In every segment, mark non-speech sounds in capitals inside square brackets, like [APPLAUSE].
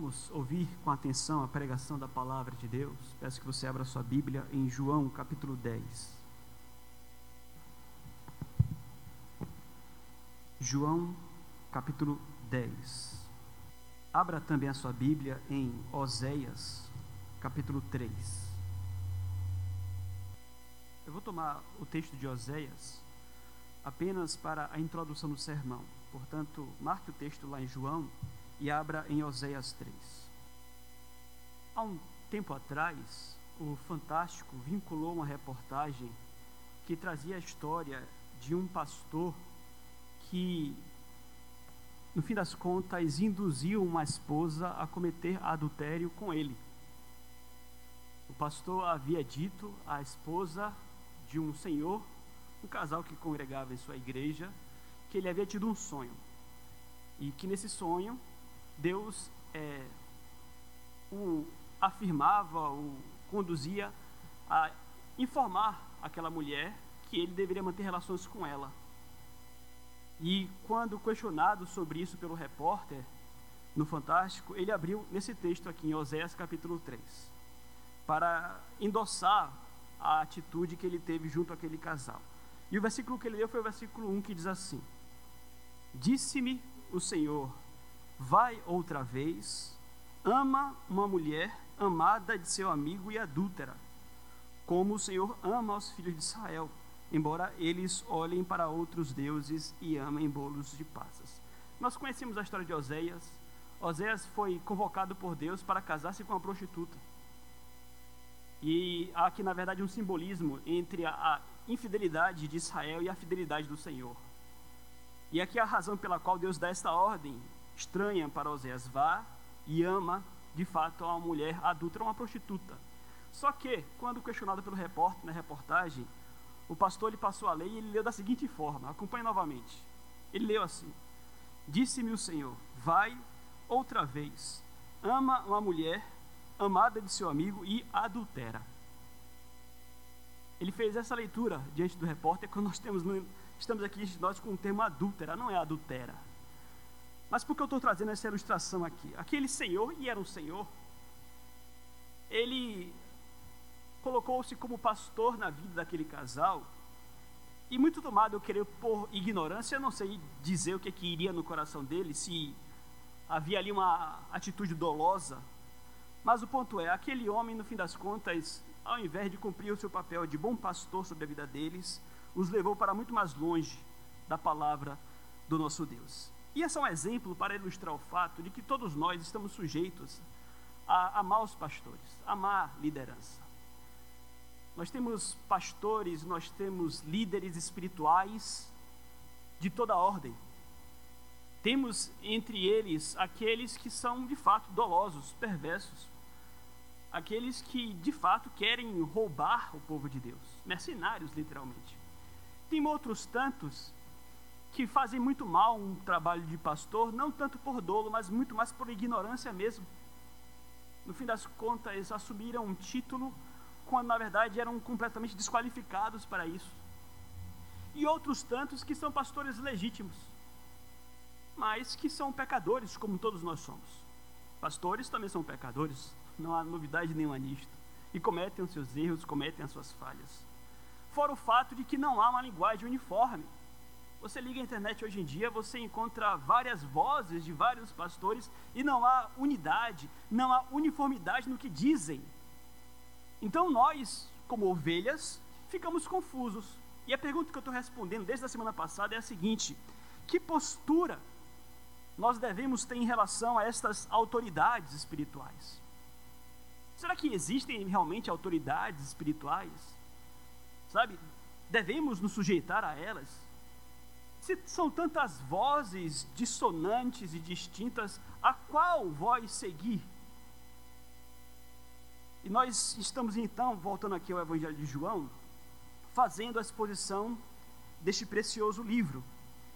Vamos ouvir com atenção a pregação da palavra de Deus. Peço que você abra sua Bíblia em João capítulo 10. João capítulo 10. Abra também a sua Bíblia em Oséias capítulo 3. Eu vou tomar o texto de Oséias apenas para a introdução do sermão. Portanto, marque o texto lá em João e abra em Oséias 3. Há um tempo atrás, o Fantástico vinculou uma reportagem que trazia a história de um pastor que, no fim das contas, induziu uma esposa a cometer adultério com ele. O pastor havia dito à esposa de um senhor, um casal que congregava em sua igreja, que ele havia tido um sonho. E que nesse sonho Deus é, o afirmava, o conduzia a informar aquela mulher que ele deveria manter relações com ela. E quando questionado sobre isso pelo repórter no Fantástico, ele abriu nesse texto aqui em Oséias capítulo 3, para endossar a atitude que ele teve junto àquele casal. E o versículo que ele leu foi o versículo 1 que diz assim: Disse-me o Senhor, vai outra vez, ama uma mulher amada de seu amigo e adúltera, como o Senhor ama os filhos de Israel, embora eles olhem para outros deuses e amem bolos de passas. Nós conhecemos a história de Oséias. Oséias foi convocado por Deus para casar-se com uma prostituta. E há aqui, na verdade, um simbolismo entre a, infidelidade de Israel e a fidelidade do Senhor. E aqui é a razão pela qual Deus dá esta ordem estranha para Oséias. Vá e ama, de fato, uma mulher adulta, uma prostituta. Só que, quando questionado pelo repórter na reportagem, o pastor ele passou a lei e ele leu da seguinte forma: acompanhe novamente. Ele leu assim: Disse-me o Senhor, vai outra vez, ama uma mulher amada de seu amigo e adultera. Ele fez essa leitura diante do repórter quando nós temos, estamos aqui nós com o termo adúltera, não é adultera. Mas por que eu estou trazendo essa ilustração aqui? Aquele senhor, e era um senhor, ele colocou-se como pastor na vida daquele casal, e muito tomado eu querer por ignorância, não sei dizer o que, que iria no coração dele, se havia ali uma atitude dolosa, mas o ponto é, aquele homem, no fim das contas, ao invés de cumprir o seu papel de bom pastor sobre a vida deles, os levou para muito mais longe da palavra do nosso Deus. E esse é um exemplo para ilustrar o fato de que todos nós estamos sujeitos a, a maus pastores, a má liderança. Nós temos pastores, nós temos líderes espirituais de toda ordem. Temos entre eles aqueles que são de fato dolosos, perversos, aqueles que de fato querem roubar o povo de Deus, mercenários literalmente. Tem outros tantos que fazem muito mal um trabalho de pastor, não tanto por dolo, mas muito mais por ignorância mesmo. No fim das contas, eles assumiram um título quando na verdade eram completamente desqualificados para isso. E outros tantos que são pastores legítimos, mas que são pecadores, como todos nós somos. Pastores também são pecadores, não há novidade nenhuma nisto. E cometem os seus erros, cometem as suas falhas. Fora o fato de que não há uma linguagem uniforme. Você liga a internet hoje em dia, você encontra várias vozes de vários pastores e não há unidade, não há uniformidade no que dizem. Então nós, como ovelhas, ficamos confusos. E a pergunta que eu estou respondendo desde a semana passada é a seguinte: que postura nós devemos ter em relação a estas autoridades espirituais? Será que existem realmente autoridades espirituais? Sabe, devemos nos sujeitar a elas? Se são tantas vozes dissonantes e distintas, a qual voz seguir? E nós estamos então, voltando aqui ao Evangelho de João, fazendo a exposição deste precioso livro.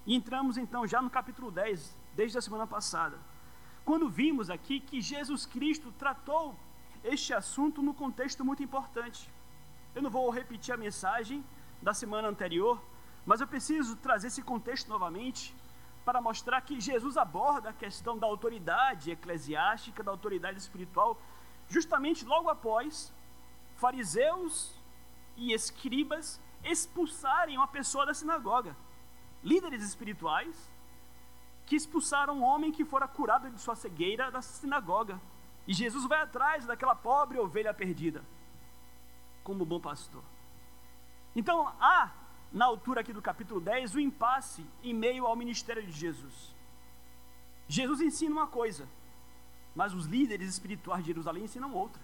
E entramos então já no capítulo 10, desde a semana passada, quando vimos aqui que Jesus Cristo tratou este assunto num contexto muito importante. Eu não vou repetir a mensagem da semana anterior, mas eu preciso trazer esse contexto novamente para mostrar que Jesus aborda a questão da autoridade eclesiástica, da autoridade espiritual, justamente logo após fariseus e escribas expulsarem uma pessoa da sinagoga. Líderes espirituais que expulsaram um homem que fora curado de sua cegueira da sinagoga. E Jesus vai atrás daquela pobre ovelha perdida, como bom pastor. Então, há, na altura aqui do capítulo 10, o impasse em meio ao ministério de Jesus. Jesus ensina uma coisa, mas os líderes espirituais de Jerusalém ensinam outra.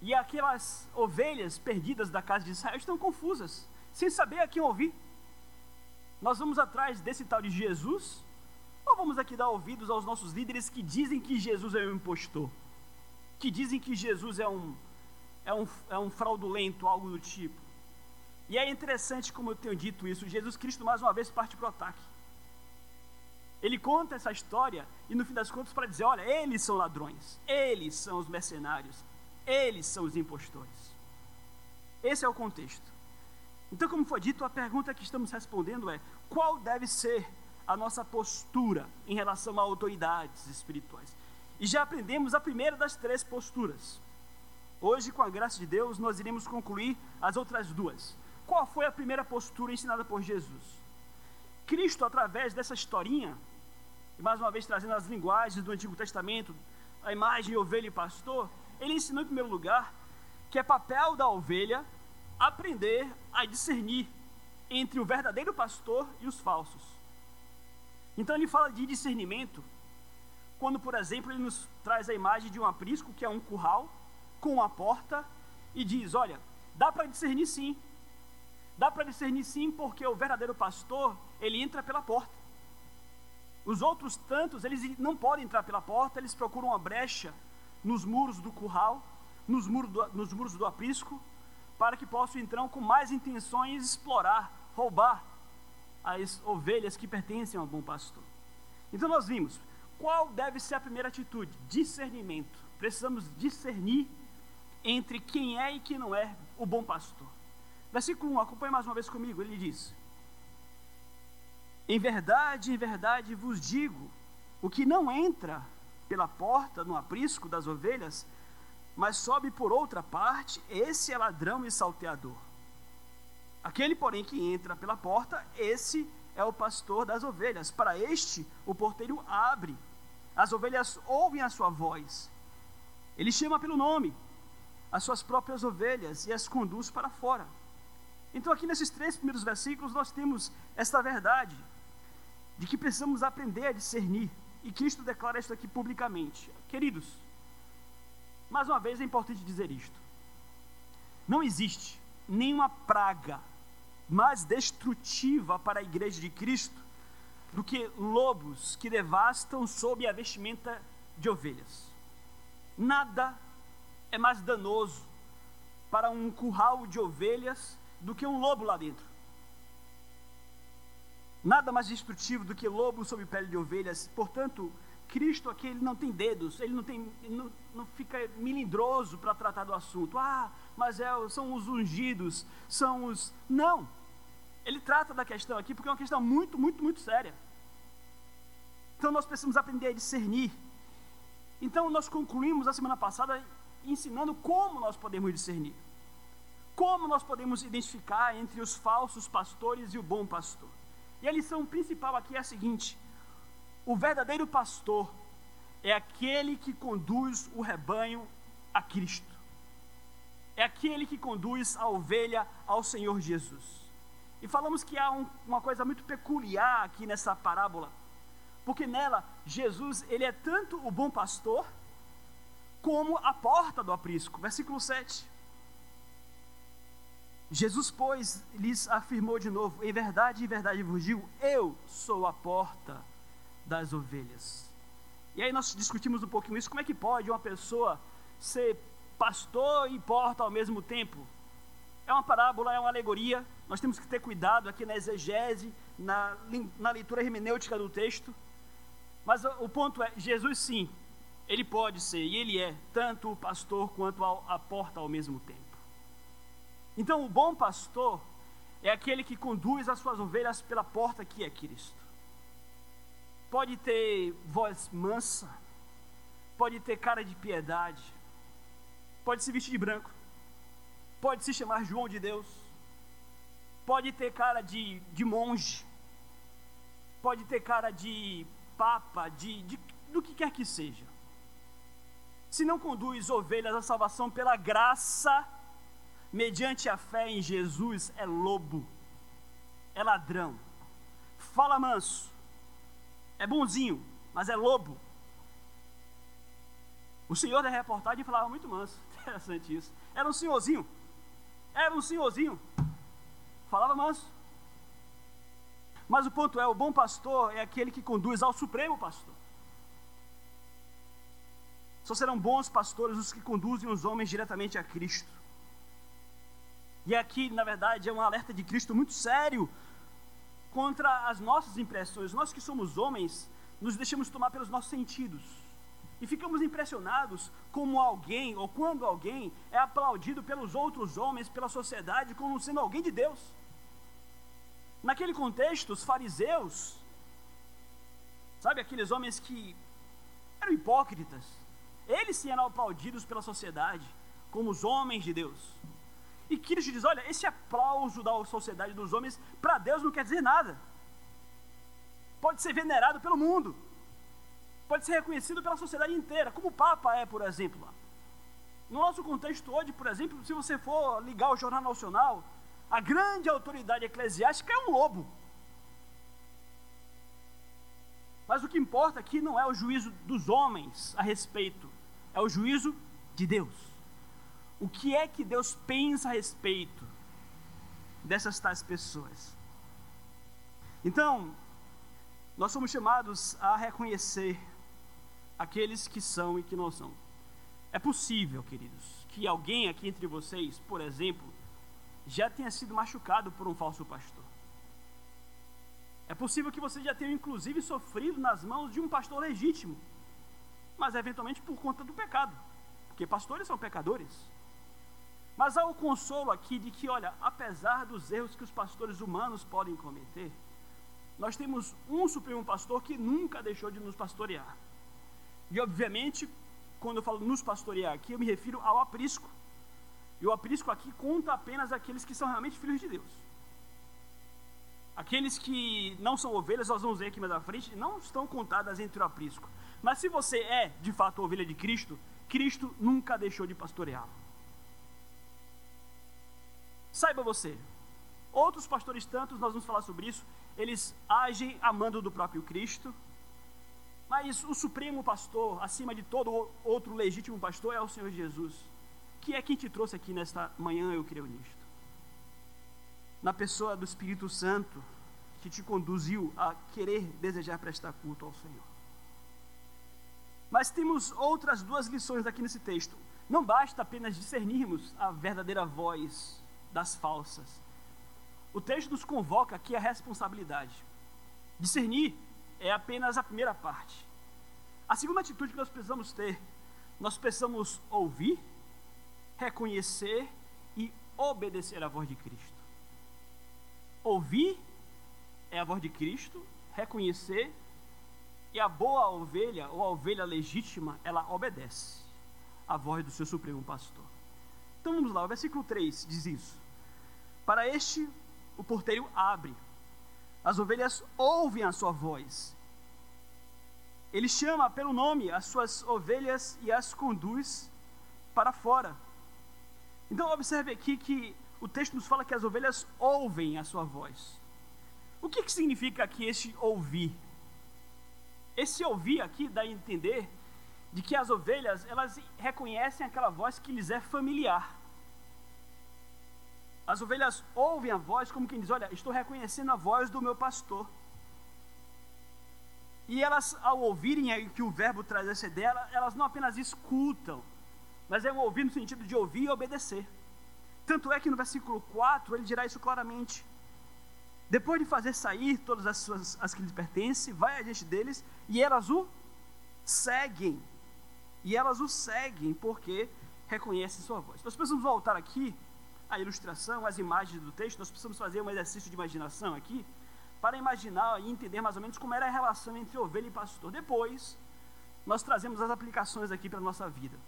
E aquelas ovelhas perdidas da casa de Israel estão confusas, sem saber a quem ouvir. Nós vamos atrás desse tal de Jesus, ou vamos aqui dar ouvidos aos nossos líderes que dizem que Jesus é um impostor, que dizem que Jesus é um, é um, é um fraudulento, algo do tipo. E é interessante, como eu tenho dito isso, Jesus Cristo mais uma vez parte para o ataque. Ele conta essa história e no fim das contas para dizer: olha, eles são ladrões, eles são os mercenários, eles são os impostores. Esse é o contexto. Então, como foi dito, a pergunta que estamos respondendo é: qual deve ser a nossa postura em relação a autoridades espirituais? E já aprendemos a primeira das três posturas. Hoje, com a graça de Deus, nós iremos concluir as outras duas. Qual foi a primeira postura ensinada por Jesus? Cristo, através dessa historinha, e mais uma vez trazendo as linguagens do Antigo Testamento, a imagem ovelha e pastor, ele ensinou em primeiro lugar que é papel da ovelha aprender a discernir entre o verdadeiro pastor e os falsos. Então ele fala de discernimento quando, por exemplo, ele nos traz a imagem de um aprisco, que é um curral, com uma porta, e diz: Olha, dá para discernir sim. Dá para discernir sim, porque o verdadeiro pastor, ele entra pela porta. Os outros tantos, eles não podem entrar pela porta, eles procuram uma brecha nos muros do curral, nos muros do, nos muros do aprisco, para que possam então, com mais intenções, explorar, roubar as ovelhas que pertencem ao bom pastor. Então nós vimos qual deve ser a primeira atitude: discernimento. Precisamos discernir entre quem é e quem não é o bom pastor. Versículo 1, acompanhe mais uma vez comigo, ele diz: Em verdade, em verdade vos digo, o que não entra pela porta no aprisco das ovelhas, mas sobe por outra parte, esse é ladrão e salteador. Aquele, porém, que entra pela porta, esse é o pastor das ovelhas. Para este, o porteiro abre. As ovelhas ouvem a sua voz. Ele chama pelo nome as suas próprias ovelhas e as conduz para fora. Então, aqui nesses três primeiros versículos, nós temos esta verdade de que precisamos aprender a discernir. E Cristo declara isso aqui publicamente. Queridos, mais uma vez é importante dizer isto. Não existe nenhuma praga mais destrutiva para a igreja de Cristo do que lobos que devastam sob a vestimenta de ovelhas. Nada é mais danoso para um curral de ovelhas do que um lobo lá dentro. Nada mais destrutivo do que lobo sob pele de ovelhas. Portanto, Cristo aqui ele não tem dedos, ele não, tem, ele não, não fica melindroso para tratar do assunto. Ah, mas é, são os ungidos, são os. Não! Ele trata da questão aqui porque é uma questão muito, muito, muito séria. Então nós precisamos aprender a discernir. Então nós concluímos a semana passada ensinando como nós podemos discernir. Como nós podemos identificar entre os falsos pastores e o bom pastor. E a lição principal aqui é a seguinte: o verdadeiro pastor é aquele que conduz o rebanho a Cristo. É aquele que conduz a ovelha ao Senhor Jesus. E falamos que há um, uma coisa muito peculiar aqui nessa parábola, porque nela Jesus ele é tanto o bom pastor como a porta do aprisco. Versículo 7. Jesus, pois, lhes afirmou de novo: Em verdade, em verdade vos digo, eu sou a porta das ovelhas. E aí nós discutimos um pouquinho isso, como é que pode uma pessoa ser pastor e porta ao mesmo tempo? É uma parábola, é uma alegoria, nós temos que ter cuidado aqui na exegese, na, na leitura hermenêutica do texto. Mas o ponto é, Jesus sim, ele pode ser, e ele é, tanto o pastor quanto a, a porta ao mesmo tempo. Então o bom pastor é aquele que conduz as suas ovelhas pela porta que é Cristo. pode ter voz mansa, pode ter cara de piedade, pode se vestir de branco, pode se chamar João de Deus, pode ter cara de, de monge, pode ter cara de papa, de, de do que quer que seja. Se não conduz ovelhas à salvação pela graça, mediante a fé em Jesus, é lobo, é ladrão, fala manso, é bonzinho, mas é lobo. O senhor da reportagem falava muito manso, [LAUGHS] interessante isso. Era um senhorzinho, era um senhorzinho, falava manso. Mas o ponto é: o bom pastor é aquele que conduz ao supremo pastor. Só serão bons pastores os que conduzem os homens diretamente a Cristo. E aqui, na verdade, é um alerta de Cristo muito sério contra as nossas impressões. Nós que somos homens, nos deixamos tomar pelos nossos sentidos. E ficamos impressionados como alguém, ou quando alguém, é aplaudido pelos outros homens, pela sociedade, como sendo alguém de Deus. Naquele contexto, os fariseus, sabe, aqueles homens que eram hipócritas, eles sim eram aplaudidos pela sociedade como os homens de Deus. E Cristo diz: olha, esse aplauso da sociedade dos homens, para Deus não quer dizer nada. Pode ser venerado pelo mundo, pode ser reconhecido pela sociedade inteira, como o Papa é, por exemplo. No nosso contexto hoje, por exemplo, se você for ligar o Jornal Nacional, a grande autoridade eclesiástica é um lobo. Mas o que importa aqui não é o juízo dos homens a respeito, é o juízo de Deus. O que é que Deus pensa a respeito dessas tais pessoas? Então, nós somos chamados a reconhecer aqueles que são e que não são. É possível, queridos, que alguém aqui entre vocês, por exemplo, já tenha sido machucado por um falso pastor. É possível que você já tenha, inclusive, sofrido nas mãos de um pastor legítimo, mas eventualmente por conta do pecado, porque pastores são pecadores. Mas há o consolo aqui de que, olha, apesar dos erros que os pastores humanos podem cometer, nós temos um supremo pastor que nunca deixou de nos pastorear. E, obviamente, quando eu falo nos pastorear aqui, eu me refiro ao aprisco. E o aprisco aqui conta apenas aqueles que são realmente filhos de Deus. Aqueles que não são ovelhas, nós vamos ver aqui mais à frente, não estão contadas entre o aprisco. Mas se você é, de fato, ovelha de Cristo, Cristo nunca deixou de pastoreá-lo. Saiba você, outros pastores tantos, nós vamos falar sobre isso, eles agem amando do próprio Cristo, mas o supremo pastor, acima de todo outro legítimo pastor, é o Senhor Jesus, que é quem te trouxe aqui nesta manhã, eu creio nisto. Na pessoa do Espírito Santo, que te conduziu a querer desejar prestar culto ao Senhor. Mas temos outras duas lições aqui nesse texto. Não basta apenas discernirmos a verdadeira voz das falsas. O texto nos convoca aqui a responsabilidade. Discernir é apenas a primeira parte. A segunda atitude que nós precisamos ter, nós precisamos ouvir, reconhecer e obedecer à voz de Cristo. Ouvir é a voz de Cristo, reconhecer e a boa ovelha ou a ovelha legítima, ela obedece à voz do seu supremo pastor. Então vamos lá, o versículo 3 diz isso. Para este, o porteiro abre. As ovelhas ouvem a sua voz. Ele chama pelo nome as suas ovelhas e as conduz para fora. Então, observe aqui que o texto nos fala que as ovelhas ouvem a sua voz. O que, que significa aqui este ouvir? Esse ouvir aqui dá a entender de que as ovelhas elas reconhecem aquela voz que lhes é familiar. As ovelhas ouvem a voz como quem diz: Olha, estou reconhecendo a voz do meu pastor. E elas, ao ouvirem que o verbo traz essa ideia, elas não apenas escutam, mas é um ouvir no sentido de ouvir e obedecer. Tanto é que no versículo 4 ele dirá isso claramente. Depois de fazer sair todas as suas as que lhes pertencem, vai adiante deles e elas o seguem. E elas o seguem porque reconhecem sua voz. Nós precisamos voltar aqui a ilustração, as imagens do texto, nós precisamos fazer um exercício de imaginação aqui, para imaginar e entender mais ou menos como era a relação entre ovelha e pastor. Depois, nós trazemos as aplicações aqui para a nossa vida.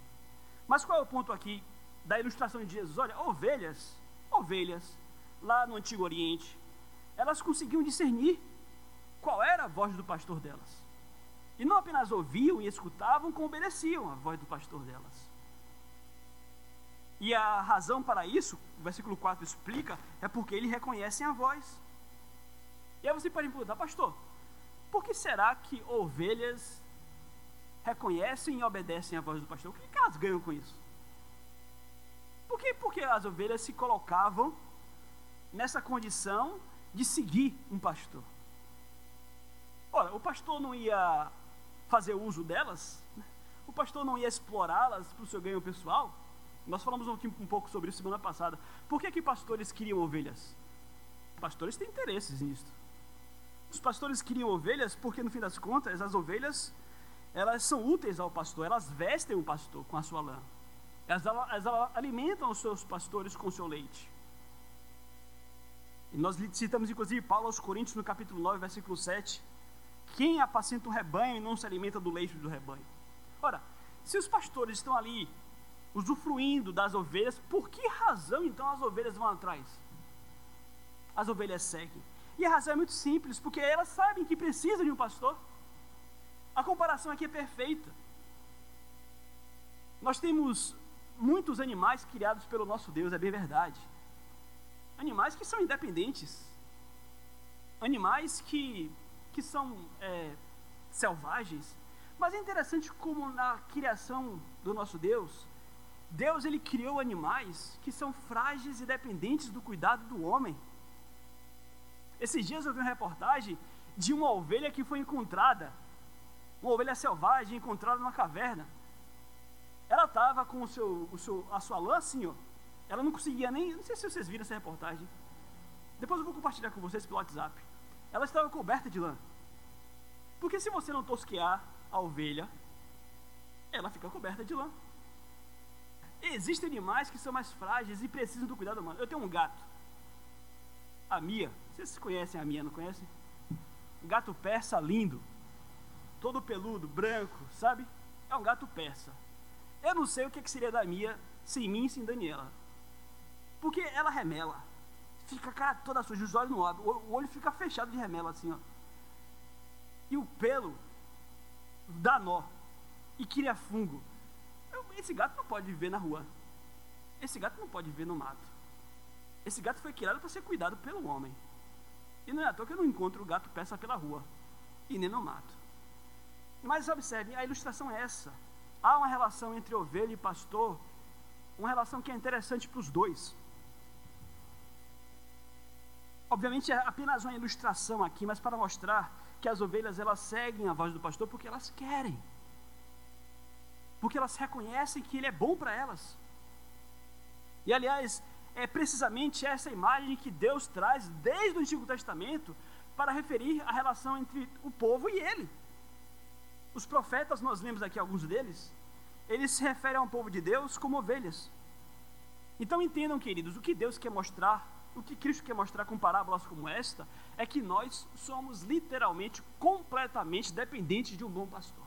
Mas qual é o ponto aqui da ilustração de Jesus? Olha, ovelhas, ovelhas, lá no Antigo Oriente, elas conseguiam discernir qual era a voz do pastor delas. E não apenas ouviam e escutavam, como obedeciam a voz do pastor delas. E a razão para isso, o versículo 4 explica, é porque eles reconhecem a voz. E aí você pode me perguntar, pastor, por que será que ovelhas reconhecem e obedecem a voz do pastor? O que, elas ganham com isso? Por que porque as ovelhas se colocavam nessa condição de seguir um pastor? Ora, o pastor não ia fazer uso delas? O pastor não ia explorá-las para o seu ganho pessoal? Nós falamos um, um pouco sobre isso semana passada. Por que, que pastores queriam ovelhas? Pastores têm interesses nisso. Os pastores queriam ovelhas porque, no fim das contas, as ovelhas elas são úteis ao pastor, elas vestem o pastor com a sua lã. Elas, elas, elas alimentam os seus pastores com o seu leite. E nós citamos, inclusive, Paulo aos Coríntios, no capítulo 9, versículo 7. Quem apacenta o rebanho e não se alimenta do leite do rebanho? Ora, se os pastores estão ali usufruindo das ovelhas, por que razão então as ovelhas vão atrás? As ovelhas seguem. E a razão é muito simples, porque elas sabem que precisam de um pastor. A comparação aqui é perfeita. Nós temos muitos animais criados pelo nosso Deus, é bem verdade. Animais que são independentes. Animais que, que são é, selvagens. Mas é interessante como na criação do nosso Deus, Deus ele criou animais que são frágeis e dependentes do cuidado do homem. Esses dias eu vi uma reportagem de uma ovelha que foi encontrada, uma ovelha selvagem encontrada numa caverna. Ela estava com o seu, o seu, a sua lã assim, ó. Ela não conseguia nem. Não sei se vocês viram essa reportagem. Depois eu vou compartilhar com vocês pelo WhatsApp. Ela estava coberta de lã. Porque se você não tosquear a ovelha, ela fica coberta de lã. Existem animais que são mais frágeis e precisam do cuidado humano. Eu tenho um gato. A Mia. Vocês conhecem a Mia, não conhecem? Um gato persa lindo. Todo peludo, branco, sabe? É um gato persa. Eu não sei o que, seria da Mia sem mim e sem Daniela. Porque ela remela. Fica a cara toda suja, os olhos não abrem. O olho fica fechado de remela assim, ó. E o pelo dá nó. E cria fungo. Esse gato não pode viver na rua. Esse gato não pode viver no mato. Esse gato foi criado para ser cuidado pelo homem. E não é à toa que eu não encontro o gato peça pela rua. E nem no mato. Mas observe, a ilustração é essa. Há uma relação entre ovelha e pastor, uma relação que é interessante para os dois. Obviamente é apenas uma ilustração aqui, mas para mostrar que as ovelhas elas seguem a voz do pastor porque elas querem porque elas reconhecem que Ele é bom para elas. E aliás, é precisamente essa imagem que Deus traz desde o Antigo Testamento para referir a relação entre o povo e Ele. Os profetas, nós lemos aqui alguns deles, eles se referem ao povo de Deus como ovelhas. Então entendam, queridos, o que Deus quer mostrar, o que Cristo quer mostrar com parábolas como esta, é que nós somos literalmente, completamente dependentes de um bom pastor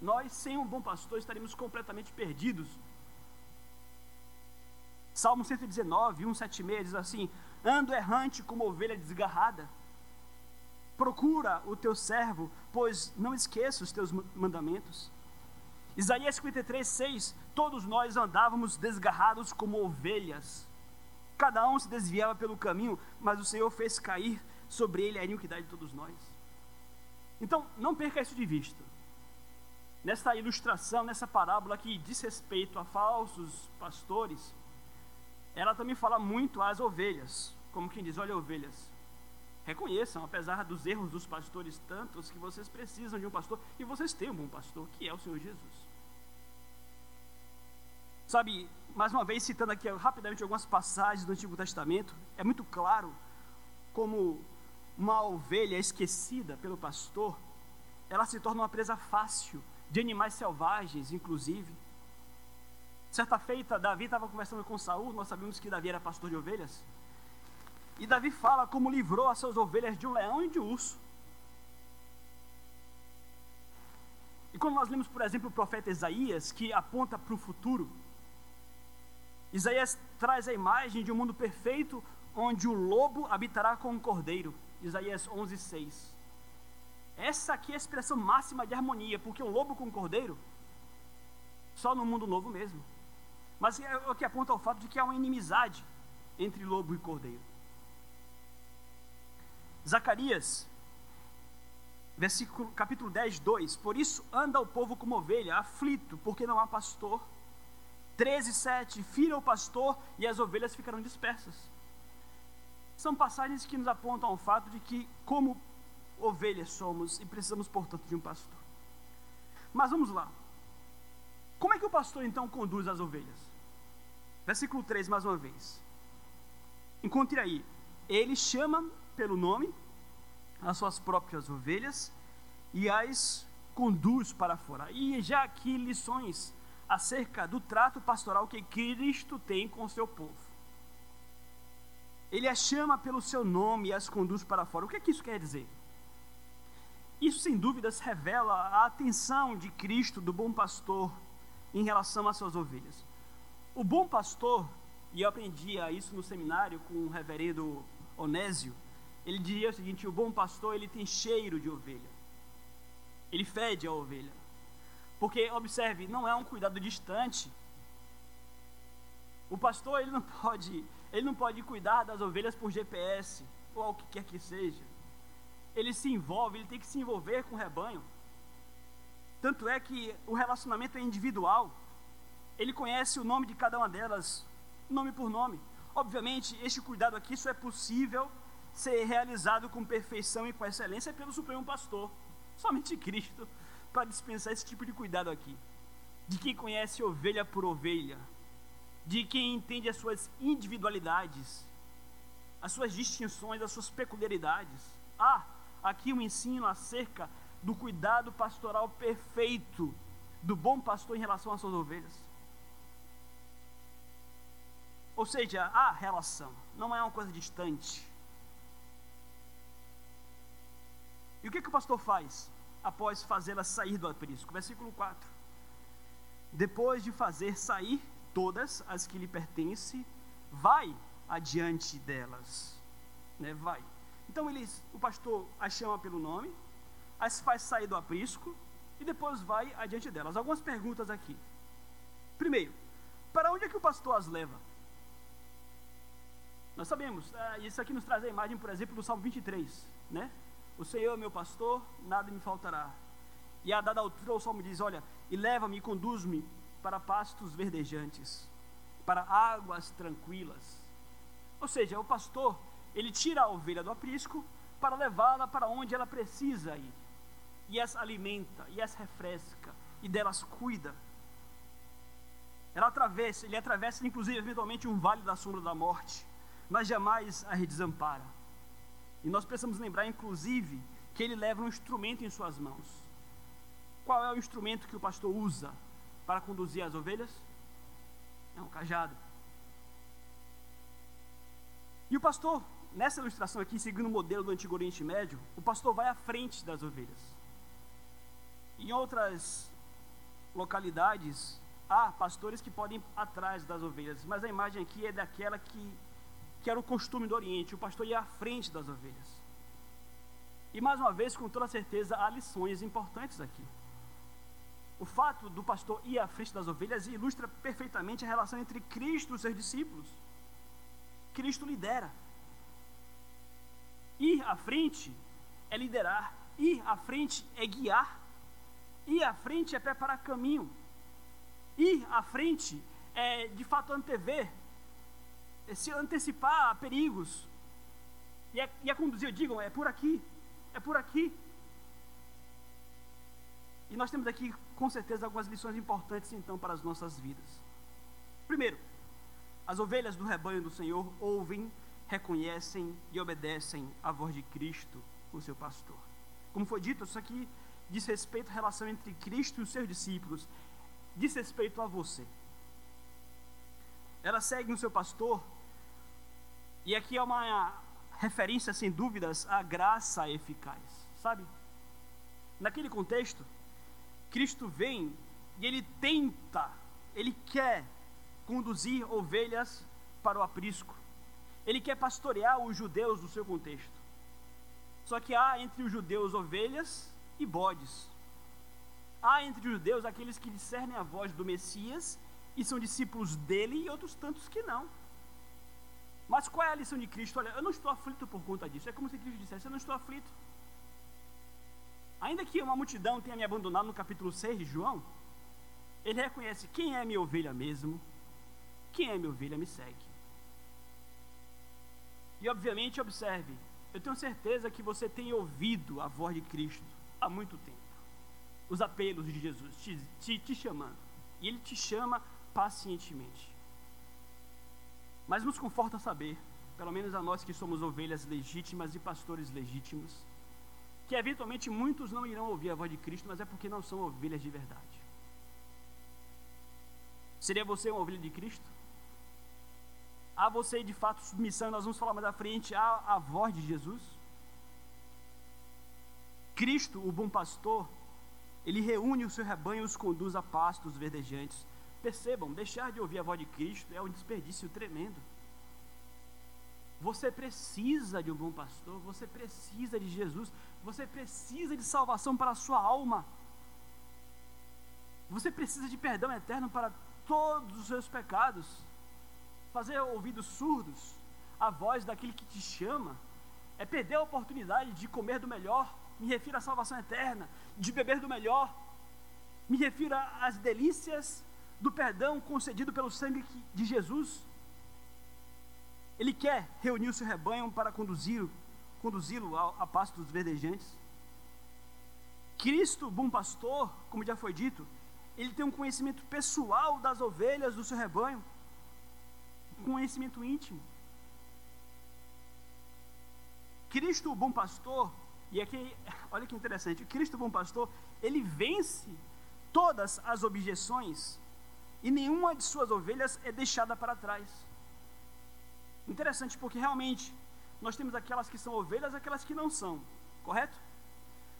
nós, sem um bom pastor, estaríamos completamente perdidos. Salmo 119, 176 diz assim: Ando errante como ovelha desgarrada. Procura o teu servo, pois não esqueça os teus mandamentos. Isaías 53, 6: Todos nós andávamos desgarrados como ovelhas. Cada um se desviava pelo caminho, mas o Senhor fez cair sobre ele a iniquidade de todos nós. Então, não perca isso de vista nessa ilustração, nessa parábola que diz respeito a falsos pastores, ela também fala muito às ovelhas, como quem diz: olha, ovelhas, reconheçam, apesar dos erros dos pastores tantos, que vocês precisam de um pastor e vocês têm um bom pastor, que é o Senhor Jesus. Sabe, mais uma vez citando aqui rapidamente algumas passagens do Antigo Testamento, é muito claro como uma ovelha esquecida pelo pastor, ela se torna uma presa fácil de animais selvagens, inclusive. Certa feita, Davi estava conversando com Saul, nós sabemos que Davi era pastor de ovelhas. E Davi fala como livrou as suas ovelhas de um leão e de um urso. E quando nós lemos, por exemplo, o profeta Isaías, que aponta para o futuro, Isaías traz a imagem de um mundo perfeito onde o lobo habitará com o cordeiro. Isaías 11, 6. Essa aqui é a expressão máxima de harmonia, porque o lobo com o cordeiro, só no mundo novo mesmo. Mas é o que aponta ao fato de que há uma inimizade entre lobo e cordeiro. Zacarias, versículo, capítulo 10, 2. Por isso anda o povo como ovelha, aflito, porque não há pastor. 13, 7. Fira o pastor e as ovelhas ficarão dispersas. São passagens que nos apontam ao fato de que, como ovelhas somos e precisamos, portanto, de um pastor. Mas vamos lá. Como é que o pastor então conduz as ovelhas? Versículo 3, mais uma vez. Encontre aí. Ele chama pelo nome as suas próprias ovelhas e as conduz para fora. E já aqui lições acerca do trato pastoral que Cristo tem com o seu povo. Ele as chama pelo seu nome e as conduz para fora. O que é que isso quer dizer? Isso, sem dúvidas, revela a atenção de Cristo, do bom pastor, em relação às suas ovelhas. O bom pastor, e eu aprendi isso no seminário com o reverendo Onésio, ele dizia o seguinte: o bom pastor ele tem cheiro de ovelha, ele fede a ovelha, porque observe, não é um cuidado distante. O pastor ele não [LAUGHS] pode, ele não pode cuidar das ovelhas por GPS ou o que quer que seja. Ele se envolve, ele tem que se envolver com o rebanho. Tanto é que o relacionamento é individual. Ele conhece o nome de cada uma delas, nome por nome. Obviamente, este cuidado aqui só é possível ser realizado com perfeição e com excelência pelo Supremo Pastor. Somente Cristo para dispensar esse tipo de cuidado aqui. De quem conhece ovelha por ovelha, de quem entende as suas individualidades, as suas distinções, as suas peculiaridades. Há aqui um ensino acerca do cuidado pastoral perfeito do bom pastor em relação às suas ovelhas. Ou seja, há relação, não é uma coisa distante. E o que, que o pastor faz após fazê-las sair do aprisco? Versículo 4. Depois de fazer sair todas as que lhe pertencem, vai adiante delas. Né? Vai. Então eles, o pastor as chama pelo nome, as faz sair do aprisco e depois vai adiante delas. Algumas perguntas aqui. Primeiro, para onde é que o pastor as leva? Nós sabemos, ah, isso aqui nos traz a imagem, por exemplo, do Salmo 23, né? O Senhor é meu pastor, nada me faltará. E a dada altura o salmo diz: Olha, e leva-me e conduz-me para pastos verdejantes, para águas tranquilas. Ou seja, o pastor, ele tira a ovelha do aprisco para levá-la para onde ela precisa ir. E as alimenta, e as refresca, e delas cuida. Ela atravessa, ele atravessa inclusive eventualmente um vale da sombra da morte, mas jamais a desampara. E nós precisamos lembrar, inclusive, que ele leva um instrumento em suas mãos. Qual é o instrumento que o pastor usa para conduzir as ovelhas? É um cajado. E o pastor, nessa ilustração aqui, seguindo o modelo do Antigo Oriente Médio, o pastor vai à frente das ovelhas. Em outras localidades, há pastores que podem ir atrás das ovelhas, mas a imagem aqui é daquela que que era o costume do Oriente, o pastor ia à frente das ovelhas. E mais uma vez, com toda certeza, há lições importantes aqui. O fato do pastor ir à frente das ovelhas ilustra perfeitamente a relação entre Cristo e seus discípulos. Cristo lidera. Ir à frente é liderar, ir à frente é guiar, ir à frente é preparar caminho, ir à frente é de fato antever é se antecipar a perigos e a, e a conduzir, digam, é por aqui, é por aqui. E nós temos aqui, com certeza, algumas lições importantes então para as nossas vidas. Primeiro, as ovelhas do rebanho do Senhor ouvem, reconhecem e obedecem à voz de Cristo, o seu pastor. Como foi dito, isso aqui diz respeito à relação entre Cristo e os seus discípulos, diz respeito a você. Ela segue o seu pastor e aqui é uma, referência, sem dúvidas, à graça eficaz, sabe? Naquele contexto, Cristo vem e ele tenta, ele quer conduzir ovelhas para o aprisco. Ele quer pastorear os judeus do seu contexto. Só que há entre os judeus ovelhas e bodes. Há entre os judeus aqueles que discernem a voz do Messias e são discípulos dele e outros tantos que não. Mas qual é a lição de Cristo? Olha, eu não estou aflito por conta disso. É como se Cristo dissesse: Eu não estou aflito. Ainda que uma multidão tenha me abandonado no capítulo 6 de João, ele reconhece quem é minha ovelha mesmo, quem é minha ovelha me segue. E obviamente, observe, eu tenho certeza que você tem ouvido a voz de Cristo há muito tempo. Os apelos de Jesus te, te, te chamando. E Ele te chama pacientemente. Mas nos conforta saber, pelo menos a nós que somos ovelhas legítimas e pastores legítimos, que eventualmente muitos não irão ouvir a voz de Cristo, mas é porque não são ovelhas de verdade. Seria você uma ovelha de Cristo? Há você de fato submissão, nós vamos falar mais à frente, à, à voz de Jesus? Cristo, o bom pastor, ele reúne o seu rebanho e os conduz a pastos verdejantes. Percebam, deixar de ouvir a voz de Cristo é um desperdício tremendo. Você precisa de um bom pastor, você precisa de Jesus, você precisa de salvação para a sua alma. Você precisa de perdão eterno para todos os seus pecados. Fazer ouvidos surdos à voz daquele que te chama é perder a oportunidade de comer do melhor. Me refiro à salvação eterna, de beber do melhor. Me refiro às delícias do perdão concedido pelo sangue de Jesus. Ele quer reunir o seu rebanho para conduzi-lo a pasto dos verdejantes. Cristo, bom pastor, como já foi dito, ele tem um conhecimento pessoal das ovelhas do seu rebanho, conhecimento íntimo. Cristo, o bom pastor, e aqui, olha que interessante, Cristo, o bom pastor, ele vence todas as objeções e nenhuma de suas ovelhas é deixada para trás. Interessante porque realmente nós temos aquelas que são ovelhas e aquelas que não são, correto?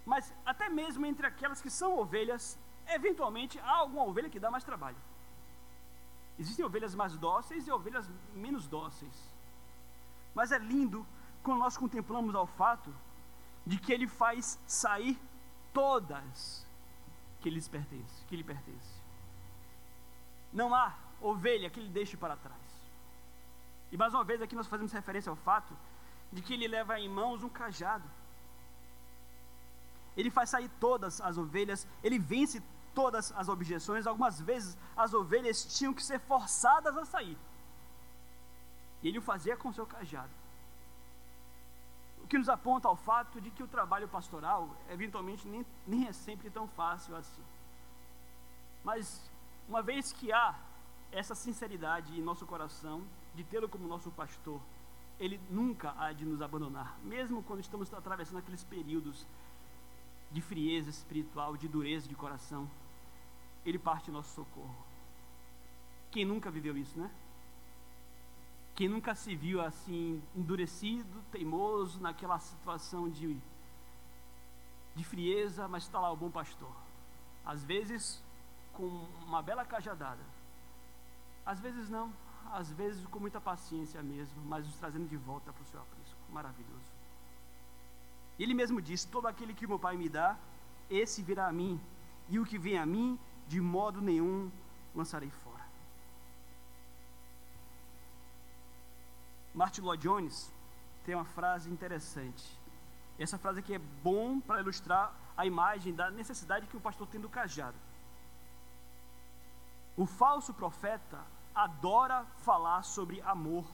Mas até mesmo entre aquelas que são ovelhas, eventualmente há alguma ovelha que dá mais trabalho. Existem ovelhas mais dóceis e ovelhas menos dóceis. Mas é lindo quando nós contemplamos ao fato de que ele faz sair todas que lhes pertence, que lhe pertence. Não há ovelha que ele deixe para trás. E mais uma vez aqui nós fazemos referência ao fato de que ele leva em mãos um cajado. Ele faz sair todas as ovelhas, ele vence todas as objeções. Algumas vezes as ovelhas tinham que ser forçadas a sair. E ele o fazia com seu cajado. O que nos aponta ao fato de que o trabalho pastoral, eventualmente, nem, nem é sempre tão fácil assim. Mas, uma vez que há essa sinceridade em nosso coração, de tê-lo como nosso pastor, ele nunca há de nos abandonar, mesmo quando estamos atravessando aqueles períodos de frieza espiritual, de dureza de coração. Ele parte nosso socorro. Quem nunca viveu isso, né? Quem nunca se viu assim, endurecido, teimoso, naquela situação de, de frieza, mas está lá o bom pastor. Às vezes com uma bela cajadada, às vezes não, às vezes com muita paciência mesmo, mas os trazendo de volta para o seu aprisco. Maravilhoso. Ele mesmo diz: Todo aquele que meu Pai me dá, esse virá a mim, e o que vem a mim, de modo nenhum lançarei fora. Martin Lloyd Jones tem uma frase interessante. Essa frase aqui é bom para ilustrar a imagem da necessidade que o pastor tem do cajado. O falso profeta adora falar sobre amor.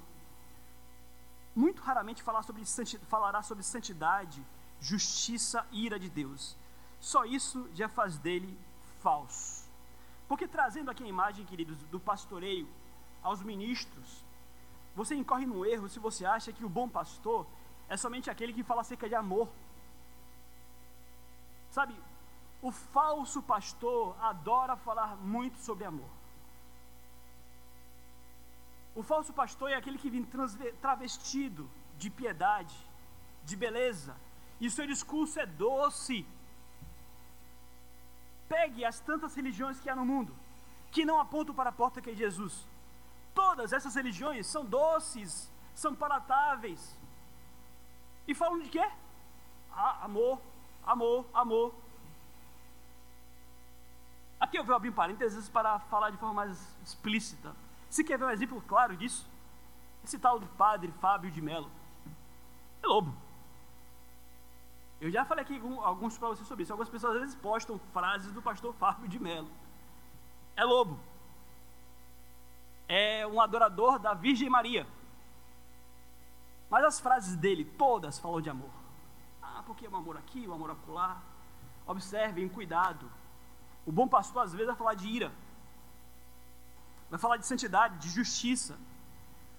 Muito raramente falar sobre falará sobre santidade, justiça e ira de Deus. Só isso já faz dele falso. Porque trazendo aqui a imagem, queridos, do pastoreio aos ministros, você incorre no erro se você acha que o bom pastor é somente aquele que fala acerca de amor. Sabe, o falso pastor adora falar muito sobre amor. O falso pastor é aquele que vem travestido de piedade, de beleza, e o seu discurso é doce. Pegue as tantas religiões que há no mundo, que não apontam para a porta que é Jesus. Todas essas religiões são doces, são palatáveis. E falam de quê? Ah, amor, amor, amor. Aqui eu vou abrir parênteses para falar de forma mais explícita. Se quer ver um exemplo claro disso, esse tal do padre Fábio de Mello. É lobo. Eu já falei aqui alguns para vocês sobre isso. Algumas pessoas às vezes postam frases do pastor Fábio de Mello. É lobo. É um adorador da Virgem Maria. Mas as frases dele, todas falam de amor. Ah, porque o amor aqui, o amor acolá. Observem, cuidado. O bom pastor às vezes vai falar de ira. Vai falar de santidade, de justiça.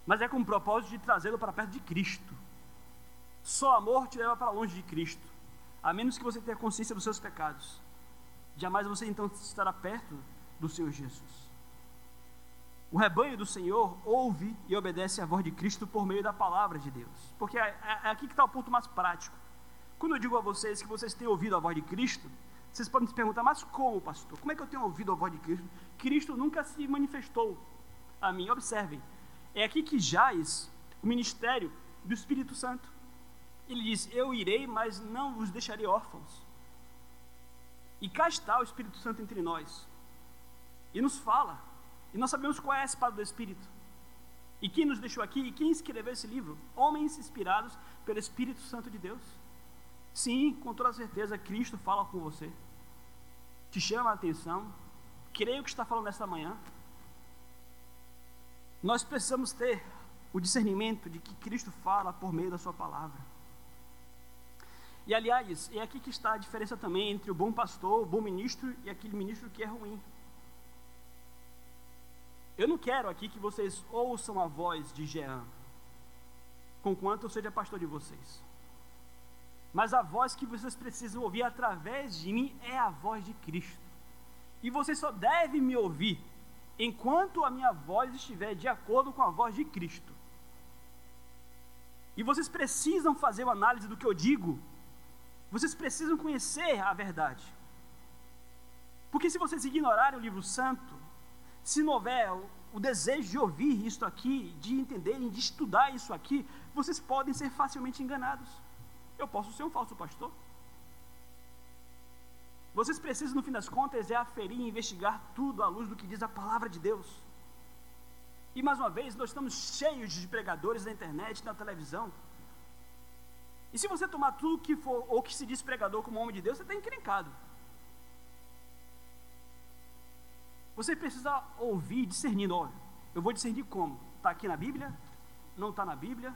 Mas é com o propósito de trazê-lo para perto de Cristo. Só amor te leva para longe de Cristo a menos que você tenha consciência dos seus pecados. Jamais você então estará perto do Senhor Jesus. O rebanho do Senhor ouve e obedece à voz de Cristo por meio da palavra de Deus. Porque é, é, é aqui que está o ponto mais prático. Quando eu digo a vocês que vocês têm ouvido a voz de Cristo, vocês podem se perguntar, mas como, pastor? Como é que eu tenho ouvido a voz de Cristo? Cristo nunca se manifestou a mim. Observem, é aqui que jaz o ministério do Espírito Santo. Ele diz: Eu irei, mas não vos deixarei órfãos. E cá está o Espírito Santo entre nós. E nos fala. E nós sabemos qual é a espada do Espírito. E quem nos deixou aqui e quem escreveu esse livro? Homens inspirados pelo Espírito Santo de Deus. Sim, com toda certeza, Cristo fala com você. Te chama a atenção. Creio que está falando nesta manhã. Nós precisamos ter o discernimento de que Cristo fala por meio da Sua palavra. E aliás, é aqui que está a diferença também entre o bom pastor, o bom ministro e aquele ministro que é ruim. Eu não quero aqui que vocês ouçam a voz de Jean, conquanto eu seja pastor de vocês. Mas a voz que vocês precisam ouvir através de mim é a voz de Cristo. E vocês só devem me ouvir enquanto a minha voz estiver de acordo com a voz de Cristo. E vocês precisam fazer uma análise do que eu digo vocês precisam conhecer a verdade. Porque se vocês ignorarem o livro santo, se não houver o, desejo de ouvir isso aqui, de entenderem, de estudar isso aqui, vocês podem ser facilmente enganados. Eu posso ser um falso pastor. Vocês precisam, no fim das contas, é aferir e investigar tudo à luz do que diz a palavra de Deus. E mais uma vez, nós estamos cheios de pregadores na internet, na televisão, e se você tomar tudo que for, ou que se diz pregador como homem de Deus, você está encrencado. Você precisa ouvir, discernindo. Olha, eu vou discernir como? Está aqui na Bíblia? Não está na Bíblia?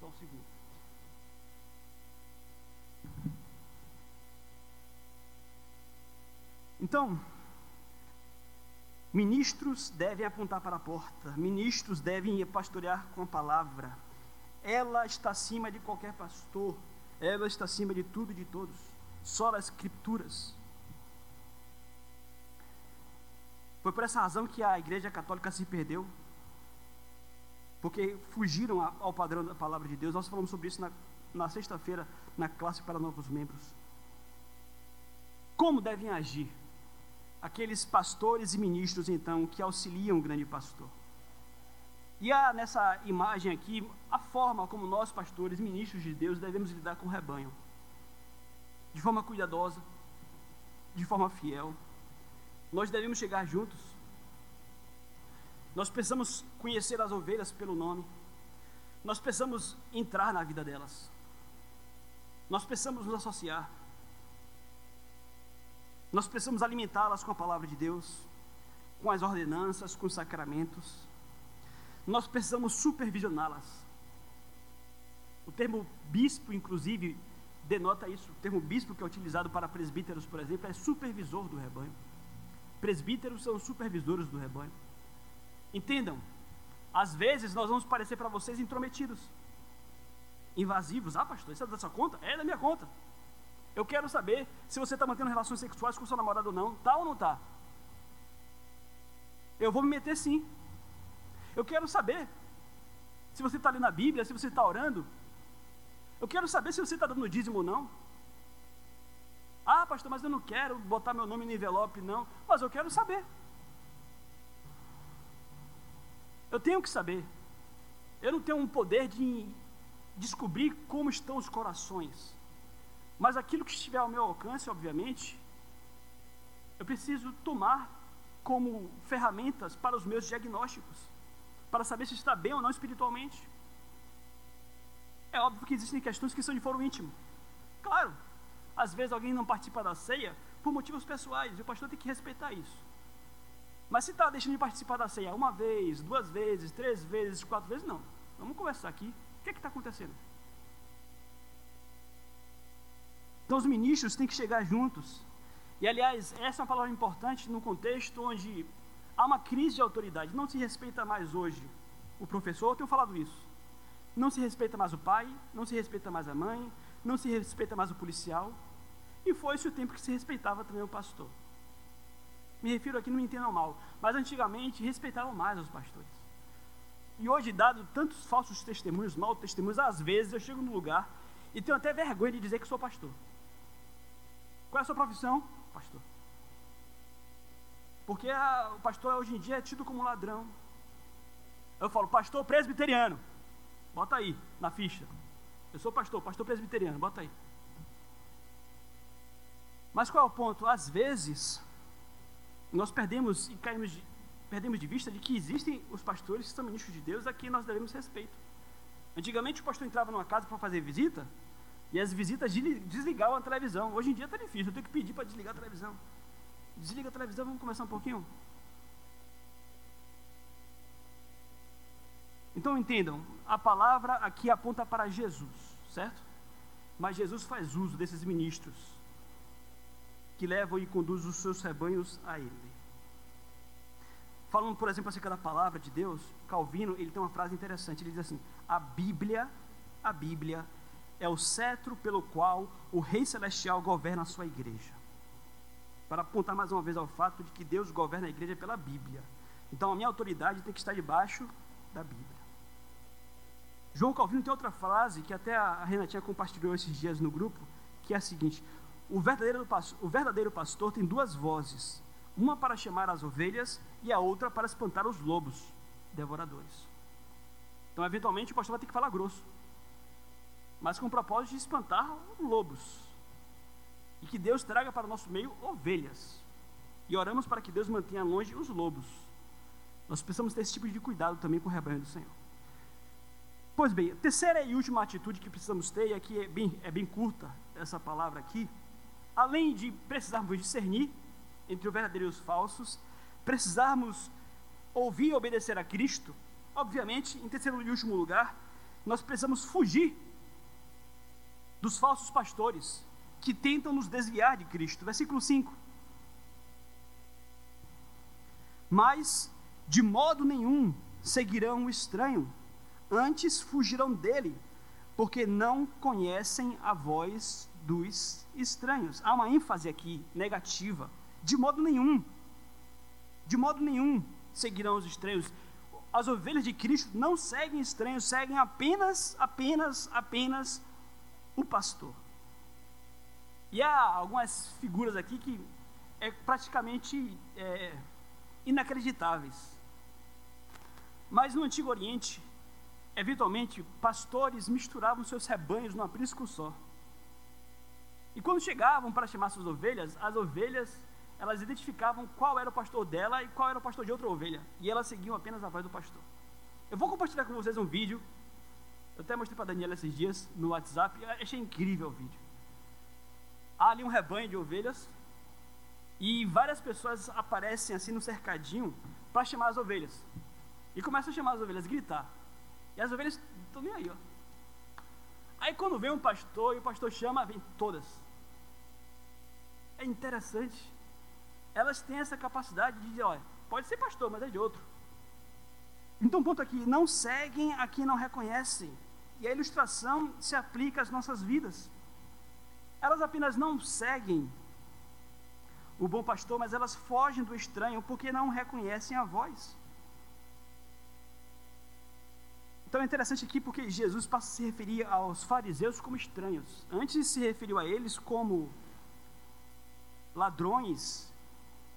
Só um segundo. Então, ministros devem apontar para a porta, ministros devem pastorear com a palavra. Ela está acima de qualquer pastor. Ela está acima de tudo e de todos. Só as escrituras. Foi por essa razão que a igreja católica se perdeu. Porque fugiram ao padrão da palavra de Deus. Nós falamos sobre isso na, na sexta-feira, na classe para novos membros. Como devem agir aqueles pastores e ministros, então, que auxiliam o grande pastor? E há nessa imagem aqui a forma como nós, pastores, ministros de Deus, devemos lidar com o rebanho. De forma cuidadosa, de forma fiel. Nós devemos chegar juntos. Nós precisamos conhecer as ovelhas pelo nome. Nós precisamos entrar na vida delas. Nós precisamos nos associar. Nós precisamos alimentá-las com a palavra de Deus, com as ordenanças, com os sacramentos nós precisamos supervisioná-las. O termo bispo, inclusive, denota isso. O termo bispo, que é utilizado para presbíteros, por exemplo, é supervisor do rebanho. Presbíteros são supervisores do rebanho. Entendam, às vezes nós vamos parecer para vocês intrometidos, invasivos. Ah, pastor, isso é da sua conta? É da minha conta. Eu quero saber se você está mantendo relações sexuais com seu namorado ou não. Tá ou não tá? Eu vou me meter sim. Eu quero saber se você está lendo a Bíblia, se você está orando. Eu quero saber se você está dando dízimo ou não. Ah, pastor, mas eu não quero botar meu nome no envelope, não. Mas eu quero saber. Eu tenho que saber. Eu não tenho um poder de descobrir como estão os corações. Mas aquilo que estiver ao meu alcance, obviamente, eu preciso tomar como ferramentas para os meus diagnósticos, para saber se está bem ou não espiritualmente. É óbvio que existem questões que são de foro íntimo. Claro, às vezes alguém não participa da ceia por motivos pessoais, e o pastor tem que respeitar isso. Mas se está deixando de participar da ceia uma vez, duas vezes, três vezes, quatro vezes, não. Vamos conversar aqui. O que é está acontecendo? Então os ministros têm que chegar juntos. E aliás, essa é uma palavra importante no contexto onde há uma crise de autoridade. Não se respeita mais hoje o professor, eu tenho falado isso. Não se respeita mais o pai, não se respeita mais a mãe, não se respeita mais o policial. E foi esse o tempo que se respeitava também o pastor. Me refiro aqui, não me entendam mal, mas antigamente respeitavam mais os pastores. E hoje, dado tantos falsos testemunhos, maus testemunhos, às vezes eu chego no lugar e tenho até vergonha de dizer que sou pastor. Qual é a sua profissão? Pastor. Porque a, o pastor hoje em dia é tido como ladrão. Eu falo, pastor presbiteriano. Bota aí, na ficha. Eu sou pastor, pastor presbiteriano, bota aí. Mas qual é o ponto? Às vezes, nós perdemos e caímos de, perdemos de vista de que existem os pastores que são ministros de Deus a quem nós devemos respeito. Antigamente o pastor entrava numa casa para fazer visita e as visitas desligavam a televisão. Hoje em dia está difícil, eu tenho que pedir para desligar a televisão. Desliga a televisão, vamos começar um pouquinho? Então entendam, a palavra aqui aponta para Jesus, certo? Mas Jesus faz uso desses ministros que levam e conduzem os seus rebanhos a Ele. Falando, por exemplo, acerca da palavra de Deus, Calvino ele tem uma frase interessante. Ele diz assim: a Bíblia, a Bíblia é o cetro pelo qual o Rei Celestial governa a sua igreja. Para apontar mais uma vez ao fato de que Deus governa a igreja pela Bíblia. Então a minha autoridade tem que estar debaixo da Bíblia. João Calvino tem outra frase que até a Renatinha compartilhou esses dias no grupo, que é a seguinte: o verdadeiro, o verdadeiro pastor tem duas vozes, uma para chamar as ovelhas e a outra para espantar os lobos devoradores. Então, eventualmente, o pastor vai ter que falar grosso, mas com o propósito de espantar lobos. E que Deus traga para o nosso meio ovelhas. E oramos para que Deus mantenha longe os lobos. Nós precisamos ter esse tipo de cuidado também com o rebanho do Senhor. Pois bem, a terceira e última atitude que precisamos ter, e aqui é bem, é bem curta essa palavra aqui, além de precisarmos discernir entre o verdadeiro e os falsos, precisarmos ouvir e obedecer a Cristo, obviamente, em terceiro e último lugar, nós precisamos fugir dos falsos pastores que tentam nos desviar de Cristo. Versículo 5. Mas, de modo nenhum, seguirão o estranho, antes fugirão dele, porque não conhecem a voz dos estranhos. Há uma ênfase aqui negativa. De modo nenhum. De modo nenhum seguirão os estranhos. As ovelhas de Cristo não seguem estranhos, seguem apenas, apenas, apenas o pastor. E há algumas figuras aqui que é praticamente é, inacreditáveis. Mas no Antigo Oriente, eventualmente, pastores misturavam seus rebanhos num aprisco só. E quando chegavam para chamar suas ovelhas, as ovelhas, elas identificavam qual era o pastor dela e qual era o pastor de outra ovelha. E elas seguiam apenas a voz do pastor. Eu vou compartilhar com vocês um vídeo. Eu até mostrei para a Daniela esses dias no WhatsApp. Eu achei incrível o vídeo. Há ali um rebanho de ovelhas. E várias pessoas aparecem assim no cercadinho para chamar as ovelhas. E começam a chamar as ovelhas, gritar. E as ovelhas estão nem aí, ó. Aí quando vem um pastor e o pastor chama, vem todas. É interessante. Elas têm essa capacidade de dizer, olha, pode ser pastor, mas é de outro. Então, ponto aqui, não seguem a quem não reconhecem. E a ilustração se aplica às nossas vidas. Elas apenas não seguem o bom pastor, mas elas fogem do estranho porque não reconhecem a voz. Então é interessante aqui porque Jesus passa a se referir aos fariseus como estranhos. Antes se referiu a eles como ladrões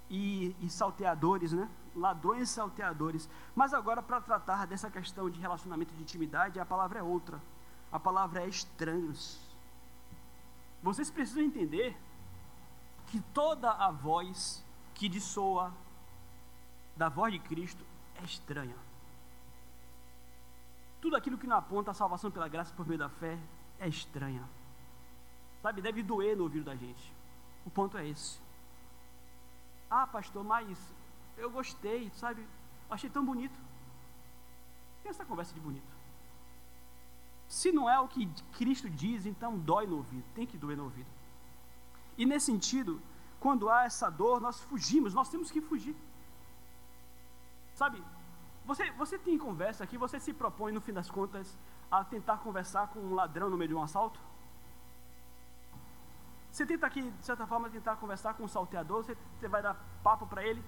e, e salteadores, né? Ladrões e salteadores. Mas agora, para tratar dessa questão de relacionamento de intimidade, a palavra é outra. A palavra é estranhos. Vocês precisam entender que toda a voz que dissoa da voz de Cristo é estranha. Tudo aquilo que não aponta a salvação pela graça por meio da fé é estranha. Sabe, deve doer no ouvido da gente. O ponto é esse. Ah, pastor, mas eu gostei, sabe? Achei tão bonito. E essa conversa de bonito? Se não é o que Cristo diz, então dói no ouvido, tem que doer no ouvido. E nesse sentido, quando há essa dor, nós fugimos, nós temos que fugir. Sabe, você, você tem conversa aqui, você se propõe, no fim das contas, a tentar conversar com um ladrão no meio de um assalto? Você tenta aqui, de certa forma, tentar conversar com um salteador, você, você vai dar papo para ele?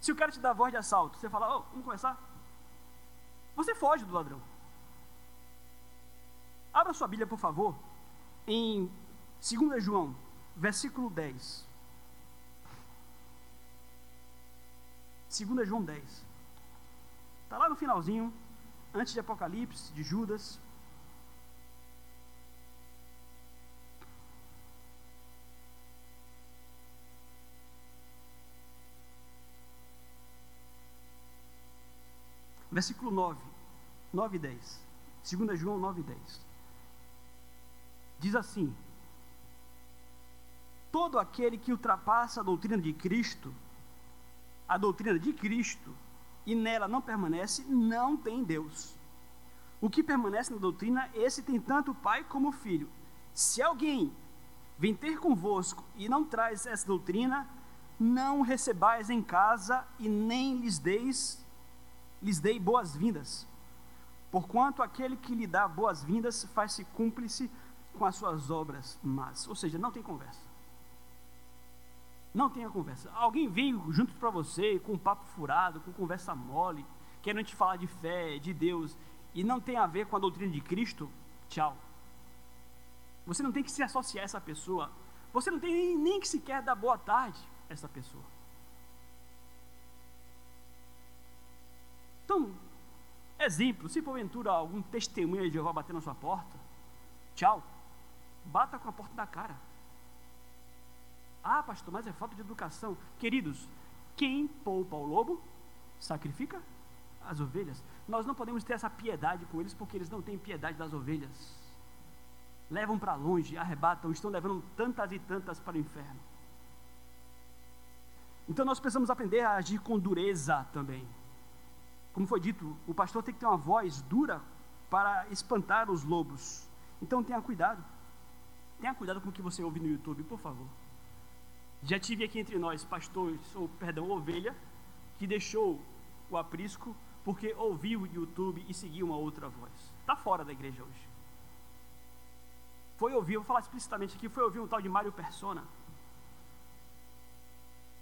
Se o cara te dá voz de assalto, você fala, oh, vamos conversar? Você foge do ladrão. Abra sua Bíblia, por favor, em 2 João, versículo 10. 2 João 10. Está lá no finalzinho, antes de Apocalipse, de Judas. Versículo 9, 9 e 10. 2 João 9 e 10. Diz assim: Todo aquele que ultrapassa a doutrina de Cristo, a doutrina de Cristo, e nela não permanece, não tem Deus. O que permanece na doutrina, esse tem tanto o Pai como o Filho. Se alguém vem ter convosco e não traz essa doutrina, não recebais em casa e nem lhes deis lhes dei boas-vindas. Porquanto aquele que lhe dá boas-vindas faz-se cúmplice com as suas obras mas Ou seja, não tem conversa. Não tenha conversa. Alguém vem junto para você com um papo furado, com conversa mole, querendo te falar de fé, de Deus, e não tem a ver com a doutrina de Cristo, tchau. Você não tem que se associar a essa pessoa. Você não tem nem, nem que sequer dar boa tarde a essa pessoa. Então, exemplo, se porventura algum testemunho de Jeová bater na sua porta, tchau. Bata com a porta da cara. Ah, pastor, mas é falta de educação. Queridos, quem poupa o lobo, sacrifica as ovelhas. Nós não podemos ter essa piedade com eles porque eles não têm piedade das ovelhas. Levam para longe, arrebatam, estão levando tantas e tantas para o inferno. Então nós precisamos aprender a agir com dureza também. Como foi dito, o pastor tem que ter uma voz dura para espantar os lobos. Então tenha cuidado. Tenha cuidado com o que você ouve no YouTube, por favor. Já tive aqui entre nós pastores, ou perdão, ovelha, que deixou o aprisco porque ouviu o YouTube e seguiu uma outra voz. Está fora da igreja hoje. Foi ouvir, vou falar explicitamente aqui, foi ouvir um tal de Mário Persona.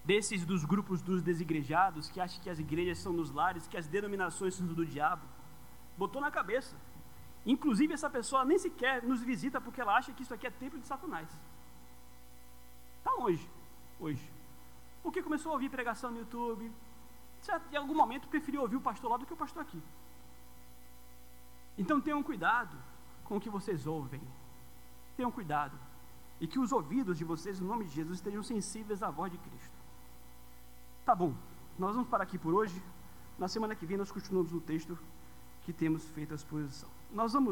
Desses dos grupos dos desigrejados, que acham que as igrejas são nos lares, que as denominações são do diabo. Botou na cabeça. Inclusive, essa pessoa nem sequer nos visita porque ela acha que isso aqui é templo de Satanás. Está longe hoje. Porque começou a ouvir pregação no YouTube. Certo? Em algum momento preferiu ouvir o pastor lá do que o pastor aqui. Então tenham cuidado com o que vocês ouvem. Tenham cuidado. E que os ouvidos de vocês, no nome de Jesus, estejam sensíveis à voz de Cristo. Tá bom, nós vamos parar aqui por hoje. Na semana que vem nós continuamos no texto que temos feito a exposição. Nós vamos